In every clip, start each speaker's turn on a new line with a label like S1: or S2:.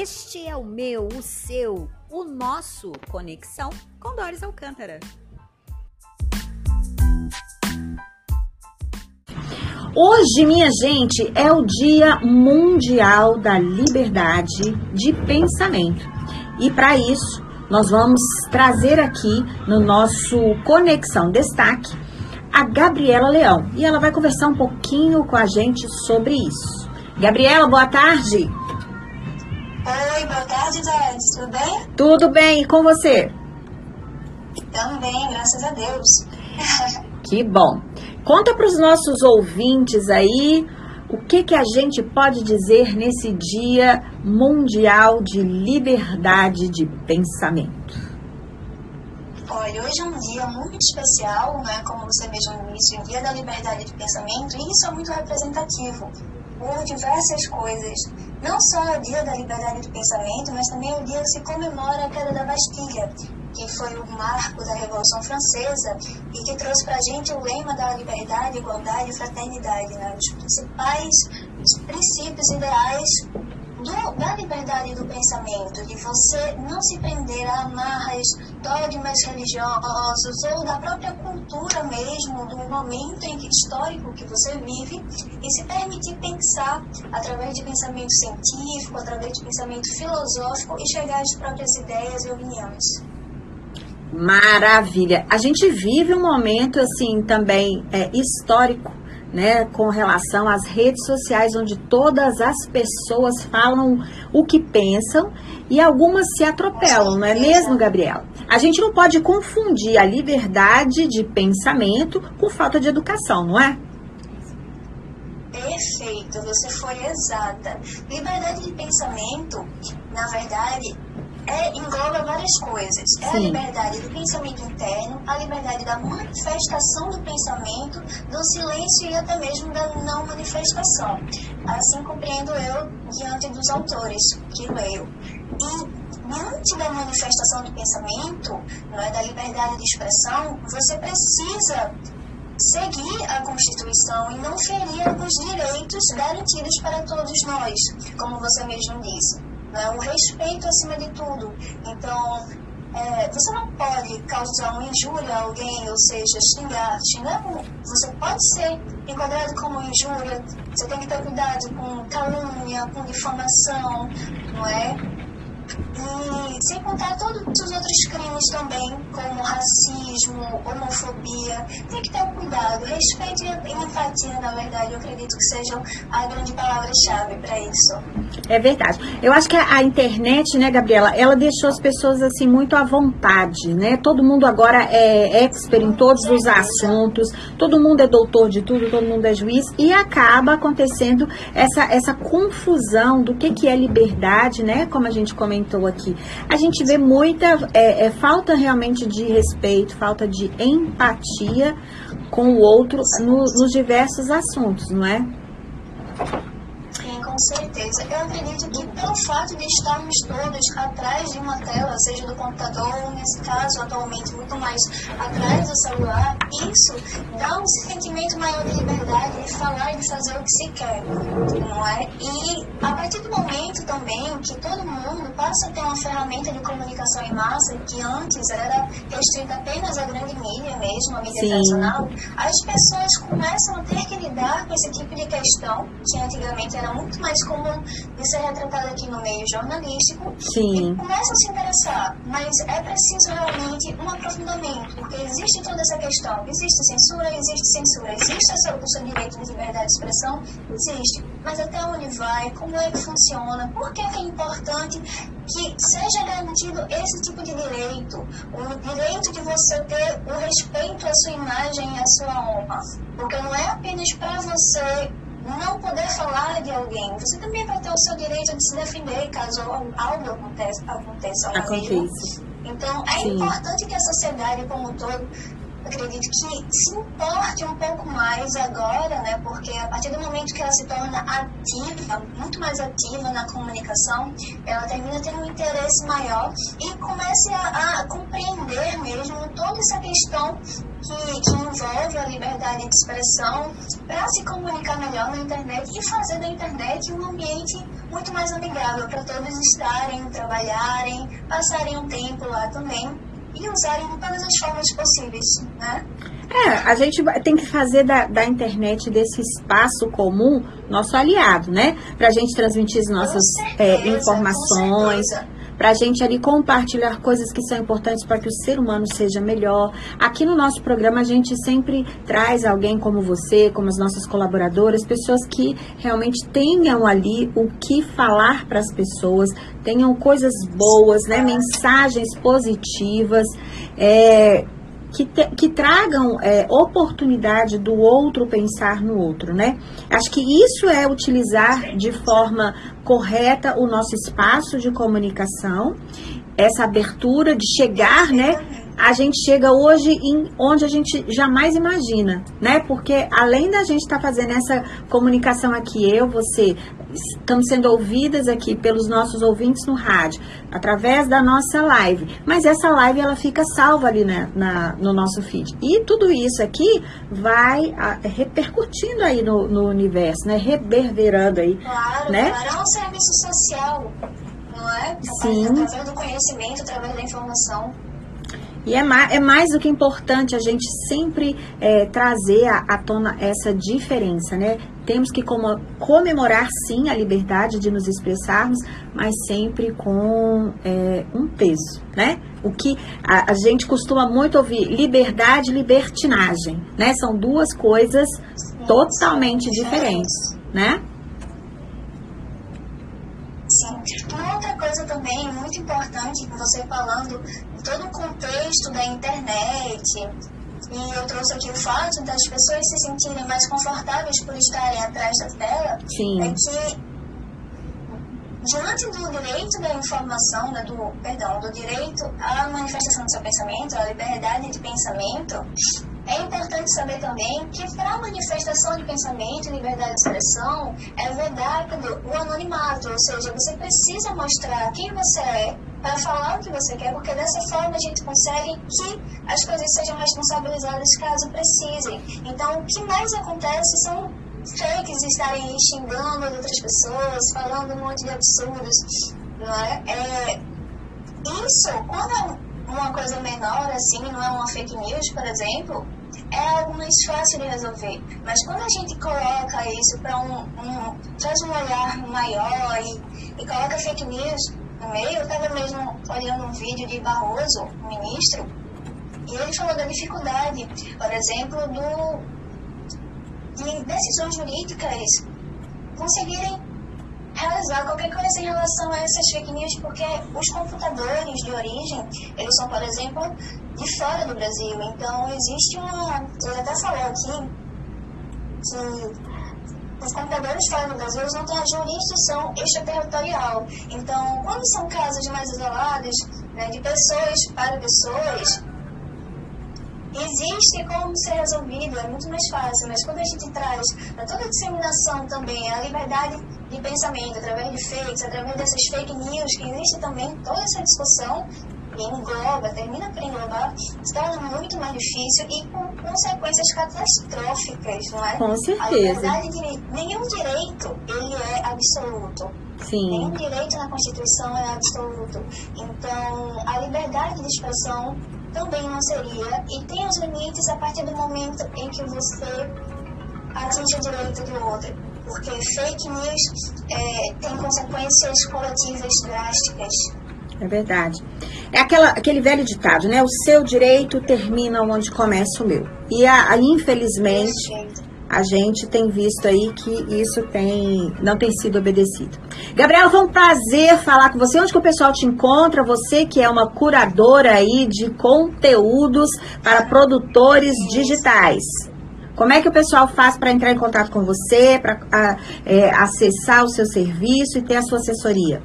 S1: Este é o meu, o seu, o nosso Conexão com Doris Alcântara. Hoje, minha gente, é o Dia Mundial da Liberdade de Pensamento. E para isso, nós vamos trazer aqui no nosso Conexão Destaque a Gabriela Leão. E ela vai conversar um pouquinho com a gente sobre isso. Gabriela, boa tarde.
S2: Oi, boa tarde, Dani. Tudo bem?
S1: Tudo bem, e com você?
S2: Também, graças a Deus.
S1: que bom. Conta para os nossos ouvintes aí o que, que a gente pode dizer nesse Dia Mundial de Liberdade de Pensamento.
S2: Olha, hoje é um dia muito especial, né? Como você mesmo disse, o Dia da Liberdade de Pensamento, e isso é muito representativo por diversas coisas. Não só o Dia da Liberdade de Pensamento, mas também o dia que se comemora a queda da Bastilha, que foi o marco da Revolução Francesa e que trouxe para a gente o lema da liberdade, igualdade e fraternidade, né? os principais os princípios ideais liberdade do pensamento, de você não se prender a amarras, dogmas religiosos ou da própria cultura mesmo, do momento histórico que você vive, e se permitir pensar através de pensamento científico, através de pensamento filosófico e chegar às próprias ideias e opiniões.
S1: Maravilha! A gente vive um momento assim também é, histórico né, com relação às redes sociais, onde todas as pessoas falam o que pensam e algumas se atropelam, não é mesmo, Gabriela? A gente não pode confundir a liberdade de pensamento com falta de educação, não é?
S2: Perfeito, você foi exata. Liberdade de pensamento, na verdade, é, engloba várias coisas. É Sim. a liberdade do pensamento interno, a liberdade da manifestação do pensamento, do silêncio e até mesmo da não manifestação. Assim compreendo eu diante dos autores que leio. E diante da manifestação do pensamento, não é, da liberdade de expressão, você precisa seguir a Constituição e não ferir os direitos garantidos para todos nós, como você mesmo disse né? o respeito acima de tudo. Então, é, você não pode causar uma injúria a alguém, ou seja, xingar. Xingar, você pode ser enquadrado como injúria, você tem que ter cuidado com calúnia, com difamação, não é? E sem contar todos os outros crimes também, como racismo, homofobia. Tem que ter cuidado. Respeito e empatia, na verdade, eu acredito que sejam a grande palavra-chave para isso.
S1: É verdade. Eu acho que a internet, né, Gabriela, ela deixou as pessoas assim muito à vontade, né? Todo mundo agora é expert em todos os assuntos, todo mundo é doutor de tudo, todo mundo é juiz e acaba acontecendo essa, essa confusão do que, que é liberdade, né? Como a gente comentou aqui. A gente vê muita é, é, falta realmente de respeito, falta de empatia com o outro no, nos diversos assuntos, não é?
S2: Com certeza. Eu acredito que pelo fato de estarmos todos atrás de uma tela, seja do computador, ou nesse caso, atualmente, muito mais atrás do celular, isso dá um sentimento maior de liberdade de falar e de fazer o que se quer, não é? E a partir do momento também que todo mundo passa a ter uma ferramenta de comunicação em massa, que antes era restrita apenas à grande mídia mesmo, a mídia Sim. tradicional, as pessoas começam a ter que lidar com esse tipo de questão, que antigamente era muito mais mais comum de ser retratado aqui no meio jornalístico.
S1: Sim.
S2: E começam a se interessar, mas é preciso realmente um aprofundamento, porque existe toda essa questão. Existe censura, existe censura, existe essa, o seu direito de liberdade de expressão, existe. Mas até onde vai, como é que funciona, por que é importante que seja garantido esse tipo de direito, o direito de você ter o respeito à sua imagem e à sua honra. Porque não é apenas para você não poder falar de alguém. Você também vai ter o seu direito de se defender caso algo aconteça, aconteça ao
S1: Acontece.
S2: Então, é Sim. importante que a sociedade como um todo acredito que se importe um pouco mais agora, né? Porque a partir do momento que ela se torna ativa, muito mais ativa na comunicação, ela termina tendo um interesse maior e comece a, a compreender mesmo toda essa questão que, que envolve a liberdade de expressão para se comunicar melhor na internet e fazer da internet um ambiente muito mais amigável para todos estarem, trabalharem, passarem um tempo lá também e usarem de todas as formas possíveis, né?
S1: É, a gente tem que fazer da, da internet, desse espaço comum, nosso aliado, né? Para a gente transmitir as nossas certeza, é, informações para a gente ali compartilhar coisas que são importantes para que o ser humano seja melhor. Aqui no nosso programa a gente sempre traz alguém como você, como as nossas colaboradoras, pessoas que realmente tenham ali o que falar para as pessoas, tenham coisas boas, né, mensagens positivas. É, que, te, que tragam é, oportunidade do outro pensar no outro, né? Acho que isso é utilizar de forma correta o nosso espaço de comunicação, essa abertura de chegar, né? A gente chega hoje em onde a gente jamais imagina, né? Porque além da gente estar tá fazendo essa comunicação aqui, eu, você, estamos sendo ouvidas aqui pelos nossos ouvintes no rádio, através da nossa live. Mas essa live ela fica salva ali na, na no nosso feed. E tudo isso aqui vai a, repercutindo aí no, no, universo, né? Reverberando aí.
S2: Claro,
S1: né?
S2: claro, é um serviço social, não é?
S1: Sim.
S2: Através do conhecimento, através da informação.
S1: E é mais, é mais do que importante a gente sempre é, trazer à, tona essa diferença, né? Temos que comemorar sim a liberdade de nos expressarmos, mas sempre com é, um peso, né? O que a, a, gente costuma muito ouvir, liberdade e libertinagem, né? São duas coisas totalmente diferentes, né?
S2: Sim. Uma outra coisa também muito importante, você falando todo o contexto da internet, e eu trouxe aqui o fato das pessoas se sentirem mais confortáveis por estarem atrás da tela,
S1: Sim.
S2: é que diante do direito da informação, do, perdão, do direito à manifestação do seu pensamento, à liberdade de pensamento, é importante saber também que para a manifestação de pensamento e liberdade de expressão é vedado o anonimato, ou seja, você precisa mostrar quem você é para falar o que você quer, porque dessa forma a gente consegue que as coisas sejam responsabilizadas caso precisem. Então, o que mais acontece são fakes estarem xingando as outras pessoas, falando um monte de absurdos, não é? é isso, quando é uma coisa menor, assim, não é uma fake news, por exemplo, é algo mais fácil de resolver. Mas quando a gente coloca isso para um, um, faz um olhar maior e, e coloca fake news no meio, eu estava mesmo olhando um vídeo de Barroso, ministro, e ele falou da dificuldade, por exemplo, do, de decisões jurídicas conseguirem realizar qualquer coisa em relação a essas fake news, porque os computadores de origem, eles são, por exemplo, de fora do Brasil. Então, existe uma... Eu até falei aqui que os computadores fora do Brasil não têm a jurisdição extraterritorial. Então, quando são casos mais isolados, né, de pessoas para pessoas, existe como ser resolvido, é muito mais fácil, mas quando a gente traz toda a disseminação também a liberdade de pensamento, através de fakes, através dessas fake news, que existe também toda essa discussão, engloba, termina por englobar, se torna muito mais difícil e com consequências catastróficas, não é?
S1: Com certeza. A
S2: liberdade de nenhum direito ele é absoluto.
S1: Sim.
S2: Nenhum direito na Constituição é absoluto. Então, a liberdade de expressão também não seria, e tem os limites a partir do momento em que você atinge o direito do outro. Porque fake news é, tem consequências coletivas drásticas.
S1: É verdade. É aquela, aquele velho ditado, né? O seu direito termina onde começa o meu. E a, a infelizmente, a gente tem visto aí que isso tem não tem sido obedecido. Gabriela, foi um prazer falar com você. Onde que o pessoal te encontra? Você que é uma curadora aí de conteúdos para produtores digitais. Como é que o pessoal faz para entrar em contato com você, para é, acessar o seu serviço e ter a sua assessoria?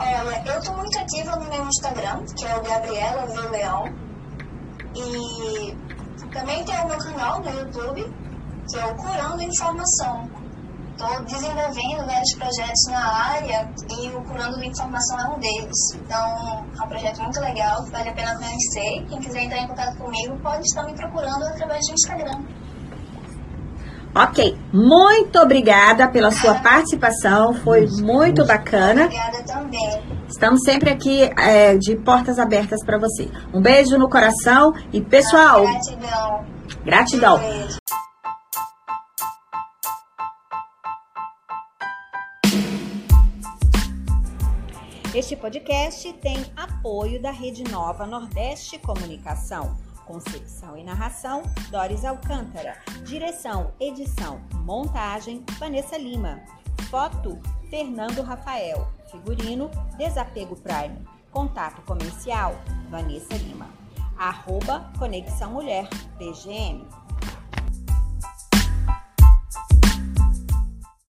S2: Olha, eu estou muito ativa no meu Instagram, que é o Gabriela Leão. E também tem o meu canal no YouTube, que é o Curando Informação. Estou desenvolvendo vários projetos na área e o Curando Informação é um deles. Então, é um projeto muito legal, vale a pena conhecer. Quem quiser entrar em contato comigo pode estar me procurando através do Instagram.
S1: Ok, muito obrigada pela sua participação, foi muito bacana.
S2: Obrigada também.
S1: Estamos sempre aqui é, de portas abertas para você. Um beijo no coração e pessoal.
S2: Gratidão.
S1: Gratidão.
S2: Beijo.
S1: Este podcast tem apoio da Rede Nova Nordeste Comunicação. Concepção e narração, Doris Alcântara. Direção, edição, montagem, Vanessa Lima. Foto, Fernando Rafael. Figurino, Desapego Prime. Contato comercial, Vanessa Lima. Arroba Conexão Mulher, PGM.